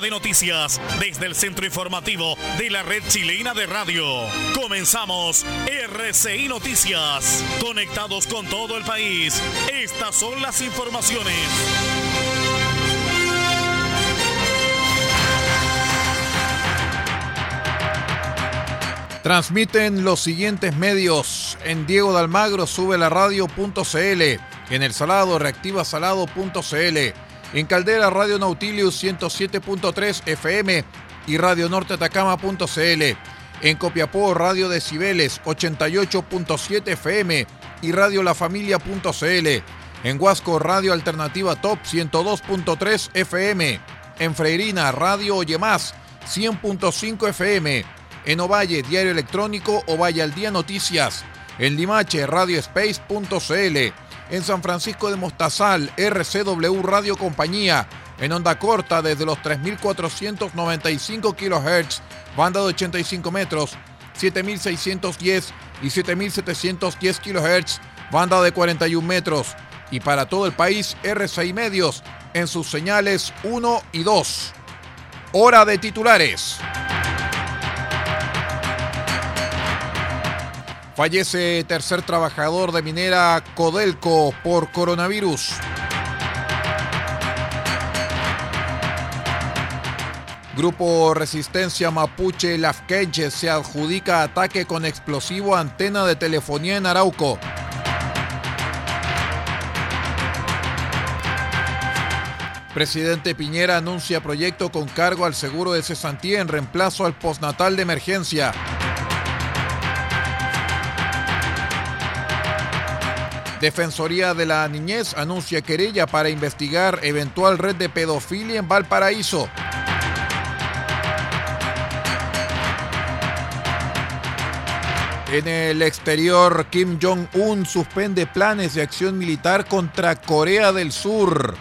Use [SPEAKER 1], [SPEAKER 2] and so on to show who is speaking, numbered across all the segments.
[SPEAKER 1] De noticias desde el centro informativo de la red chilena de radio. Comenzamos RCI Noticias. Conectados con todo el país. Estas son las informaciones.
[SPEAKER 2] Transmiten los siguientes medios. En Diego de Almagro sube la radio.cl. En El Salado reactiva salado.cl. En Caldera Radio Nautilius 107.3 FM y Radio Norte Atacama.cl. En Copiapó Radio Decibeles 88.7 FM y Radio La Familia.cl. En Huasco Radio Alternativa Top 102.3 FM. En Freirina Radio Oye Más 100.5 FM. En Ovalle Diario Electrónico Ovalle al Día Noticias. En Limache Radioespace.cl en San Francisco de Mostazal, RCW Radio Compañía, en onda corta desde los 3.495 kHz, banda de 85 metros, 7.610 y 7.710 kHz, banda de 41 metros, y para todo el país RCI Medios en sus señales 1 y 2. Hora de titulares. Fallece tercer trabajador de minera Codelco por coronavirus. Grupo Resistencia Mapuche Lafkenche se adjudica ataque con explosivo antena de telefonía en Arauco. Presidente Piñera anuncia proyecto con cargo al seguro de cesantía en reemplazo al postnatal de emergencia. Defensoría de la Niñez anuncia querella para investigar eventual red de pedofilia en Valparaíso. En el exterior, Kim Jong-un suspende planes de acción militar contra Corea del Sur.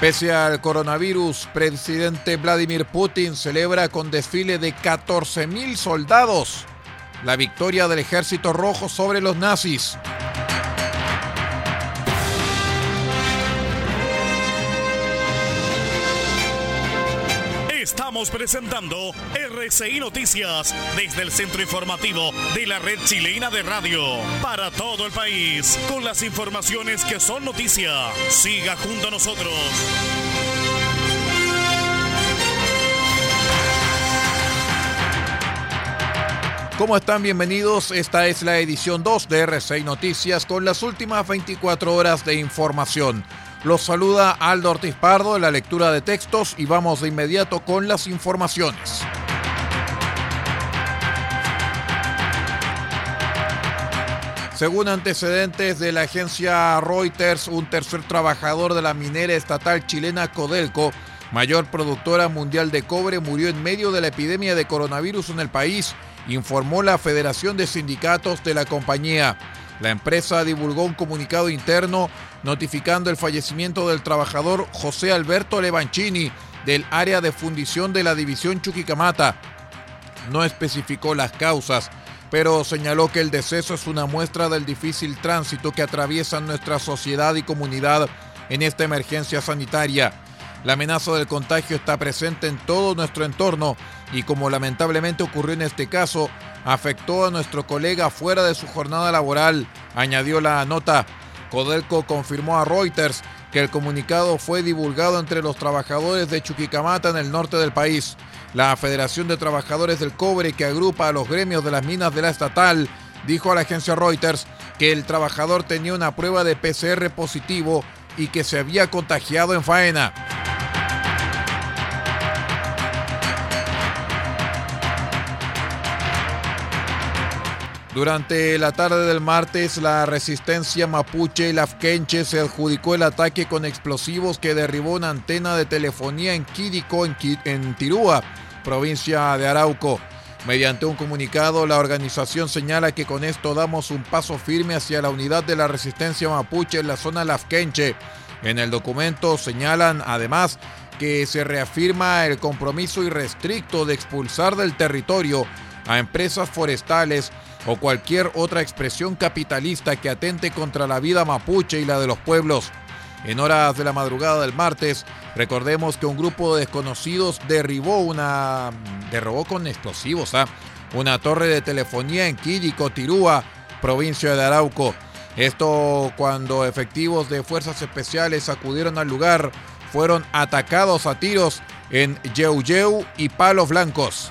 [SPEAKER 2] Pese al coronavirus, presidente Vladimir Putin celebra con desfile de 14.000 soldados la victoria del ejército rojo sobre los nazis.
[SPEAKER 1] Presentando RCI Noticias desde el centro informativo de la red chilena de radio para todo el país con las informaciones que son noticia. Siga junto a nosotros.
[SPEAKER 2] ¿Cómo están? Bienvenidos. Esta es la edición 2 de RCI Noticias con las últimas 24 horas de información. Los saluda Aldo Ortiz Pardo de la lectura de textos y vamos de inmediato con las informaciones. Según antecedentes de la agencia Reuters, un tercer trabajador de la minera estatal chilena Codelco, mayor productora mundial de cobre, murió en medio de la epidemia de coronavirus en el país, informó la Federación de Sindicatos de la compañía. La empresa divulgó un comunicado interno notificando el fallecimiento del trabajador José Alberto Levancini del área de fundición de la división Chuquicamata. No especificó las causas, pero señaló que el deceso es una muestra del difícil tránsito que atraviesa nuestra sociedad y comunidad en esta emergencia sanitaria. La amenaza del contagio está presente en todo nuestro entorno y como lamentablemente ocurrió en este caso, afectó a nuestro colega fuera de su jornada laboral, añadió la nota. Codelco confirmó a Reuters que el comunicado fue divulgado entre los trabajadores de Chuquicamata en el norte del país. La Federación de Trabajadores del Cobre, que agrupa a los gremios de las minas de la estatal, dijo a la agencia Reuters que el trabajador tenía una prueba de PCR positivo y que se había contagiado en faena. Durante la tarde del martes, la resistencia mapuche y lafkenche se adjudicó el ataque con explosivos que derribó una antena de telefonía en Quirico, en, Tirúa, provincia de Arauco. Mediante un comunicado, la organización señala que con esto damos un paso firme hacia la unidad de la resistencia mapuche en la zona lafkenche. En el documento señalan además que se reafirma el compromiso irrestricto de expulsar del territorio a empresas forestales o cualquier otra expresión capitalista que atente contra la vida mapuche y la de los pueblos. En horas de la madrugada del martes, recordemos que un grupo de desconocidos derribó una. derrobó con explosivos, ¿ah? Una torre de telefonía en Quirico, Tirúa, provincia de Arauco. Esto cuando efectivos de fuerzas especiales acudieron al lugar, fueron atacados a tiros en Yeuyeu y Palos Blancos.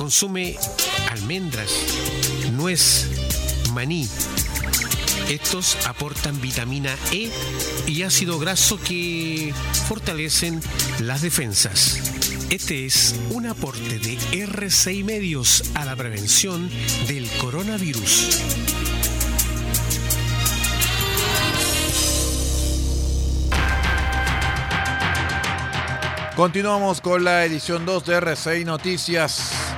[SPEAKER 3] Consume almendras, nuez, maní. Estos aportan vitamina E y ácido graso que fortalecen las defensas. Este es un aporte de R6 Medios a la prevención del coronavirus.
[SPEAKER 2] Continuamos con la edición 2 de R6 Noticias.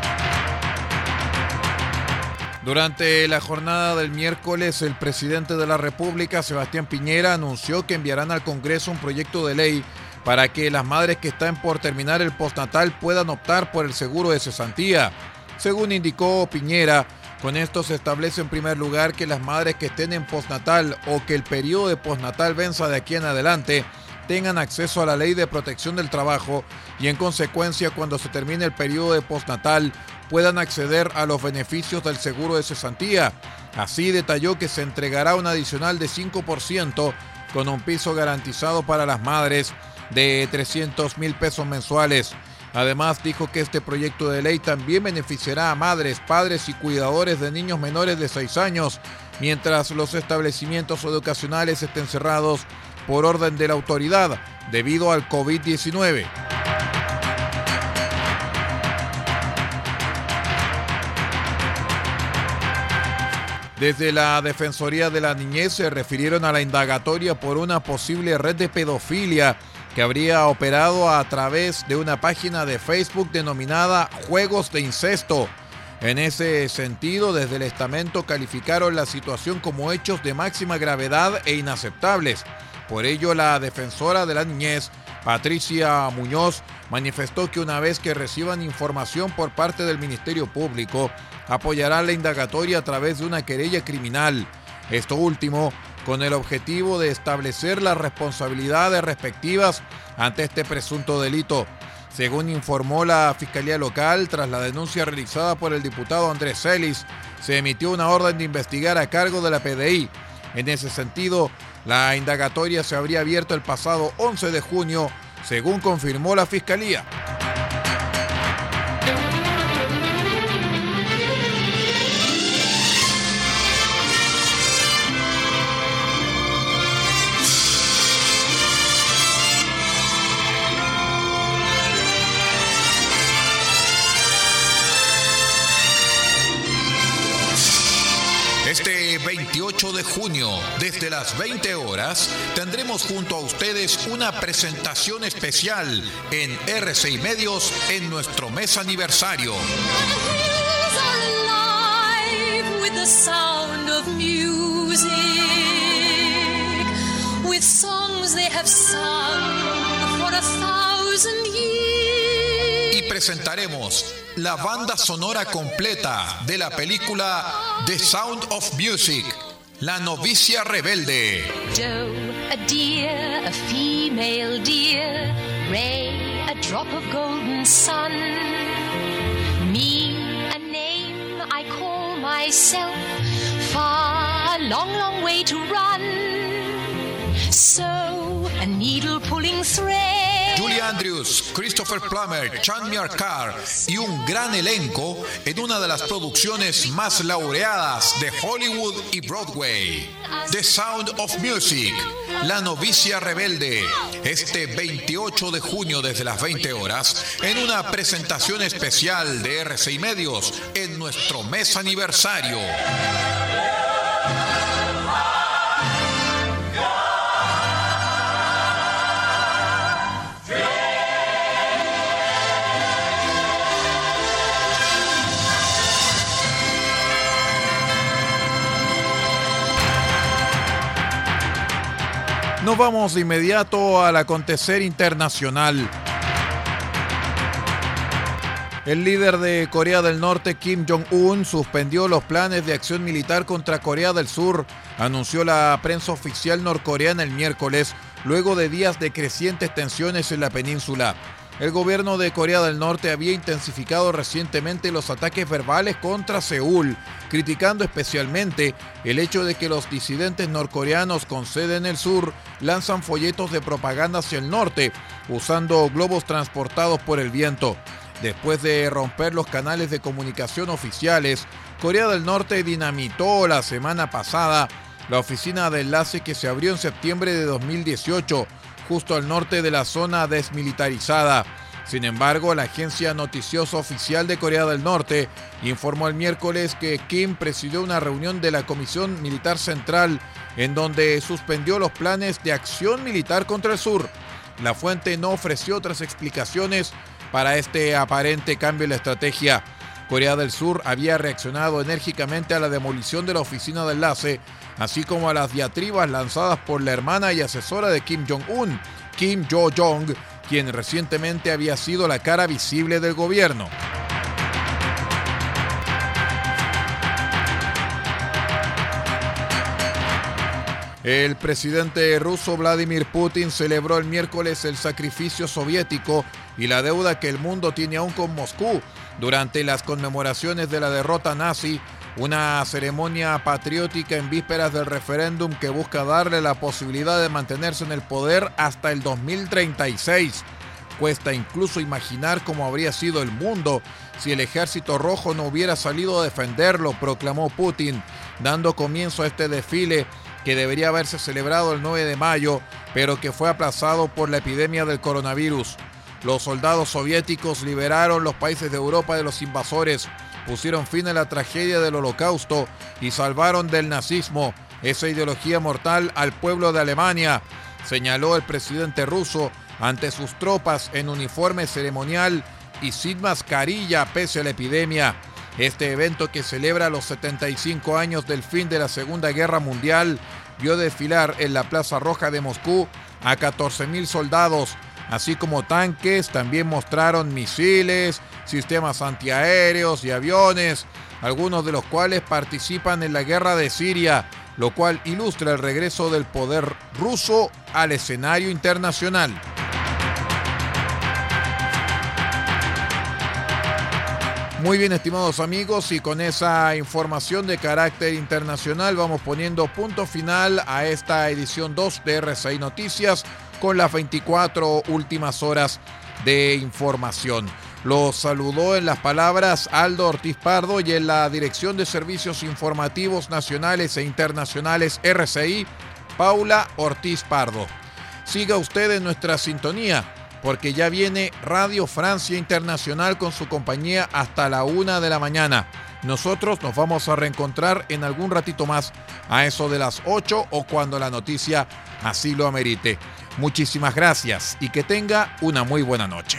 [SPEAKER 2] Durante la jornada del miércoles, el presidente de la República, Sebastián Piñera, anunció que enviarán al Congreso un proyecto de ley para que las madres que están por terminar el postnatal puedan optar por el seguro de cesantía. Según indicó Piñera, con esto se establece en primer lugar que las madres que estén en postnatal o que el periodo de postnatal venza de aquí en adelante tengan acceso a la ley de protección del trabajo y en consecuencia cuando se termine el periodo de postnatal puedan acceder a los beneficios del seguro de cesantía. Así detalló que se entregará un adicional de 5% con un piso garantizado para las madres de 300 mil pesos mensuales. Además dijo que este proyecto de ley también beneficiará a madres, padres y cuidadores de niños menores de 6 años, mientras los establecimientos educacionales estén cerrados por orden de la autoridad debido al COVID-19. Desde la Defensoría de la Niñez se refirieron a la indagatoria por una posible red de pedofilia que habría operado a través de una página de Facebook denominada Juegos de Incesto. En ese sentido, desde el estamento calificaron la situación como hechos de máxima gravedad e inaceptables. Por ello, la defensora de la niñez, Patricia Muñoz, manifestó que una vez que reciban información por parte del Ministerio Público, apoyará la indagatoria a través de una querella criminal. Esto último con el objetivo de establecer las responsabilidades respectivas ante este presunto delito. Según informó la Fiscalía Local, tras la denuncia realizada por el diputado Andrés Celis, se emitió una orden de investigar a cargo de la PDI. En ese sentido, la indagatoria se habría abierto el pasado 11 de junio, según confirmó la Fiscalía.
[SPEAKER 1] Este 28 de junio, desde las 20 horas, tendremos junto a ustedes una presentación especial en RCI Medios en nuestro mes aniversario. Songs they have sung for a thousand years presentaremos la banda sonora completa de la película The Sound of Music, La novicia rebelde. Joe, a deer, a female deer, Ray, a
[SPEAKER 4] drop of golden sun. Me, a name I call myself, far, long, long way to run. So, a needle pulling thread.
[SPEAKER 2] Julie Andrews, Christopher Plummer, Chan Carr y un gran elenco en una de las producciones más laureadas de Hollywood y Broadway. The Sound of Music, La novicia rebelde, este 28 de junio desde las 20 horas, en una presentación especial de RCI Medios en nuestro mes aniversario. Nos vamos de inmediato al acontecer internacional. El líder de Corea del Norte, Kim Jong-un, suspendió los planes de acción militar contra Corea del Sur, anunció la prensa oficial norcoreana el miércoles, luego de días de crecientes tensiones en la península. El gobierno de Corea del Norte había intensificado recientemente los ataques verbales contra Seúl, criticando especialmente el hecho de que los disidentes norcoreanos con sede en el sur lanzan folletos de propaganda hacia el norte, usando globos transportados por el viento. Después de romper los canales de comunicación oficiales, Corea del Norte dinamitó la semana pasada la oficina de enlace que se abrió en septiembre de 2018 justo al norte de la zona desmilitarizada. Sin embargo, la agencia noticiosa oficial de Corea del Norte informó el miércoles que Kim presidió una reunión de la Comisión Militar Central en donde suspendió los planes de acción militar contra el sur. La fuente no ofreció otras explicaciones para este aparente cambio en la estrategia. Corea del Sur había reaccionado enérgicamente a la demolición de la oficina de enlace, así como a las diatribas lanzadas por la hermana y asesora de Kim Jong-un, Kim Jo-jong, quien recientemente había sido la cara visible del gobierno. El presidente ruso Vladimir Putin celebró el miércoles el sacrificio soviético y la deuda que el mundo tiene aún con Moscú durante las conmemoraciones de la derrota nazi, una ceremonia patriótica en vísperas del referéndum que busca darle la posibilidad de mantenerse en el poder hasta el 2036. Cuesta incluso imaginar cómo habría sido el mundo si el ejército rojo no hubiera salido a defenderlo, proclamó Putin, dando comienzo a este desfile que debería haberse celebrado el 9 de mayo, pero que fue aplazado por la epidemia del coronavirus. Los soldados soviéticos liberaron los países de Europa de los invasores, pusieron fin a la tragedia del holocausto y salvaron del nazismo esa ideología mortal al pueblo de Alemania, señaló el presidente ruso ante sus tropas en uniforme ceremonial y sin mascarilla pese a la epidemia. Este evento que celebra los 75 años del fin de la Segunda Guerra Mundial vio desfilar en la Plaza Roja de Moscú a 14.000 soldados así como tanques, también mostraron misiles, sistemas antiaéreos y aviones, algunos de los cuales participan en la guerra de Siria, lo cual ilustra el regreso del poder ruso al escenario internacional. Muy bien, estimados amigos, y con esa información de carácter internacional vamos poniendo punto final a esta edición 2 de RCI Noticias con las 24 últimas horas de información. Los saludó en las palabras Aldo Ortiz Pardo y en la Dirección de Servicios Informativos Nacionales e Internacionales RCI, Paula Ortiz Pardo. Siga usted en nuestra sintonía porque ya viene Radio Francia Internacional con su compañía hasta la una de la mañana. Nosotros nos vamos a reencontrar en algún ratito más, a eso de las 8 o cuando la noticia así lo amerite. Muchísimas gracias y que tenga una muy buena noche.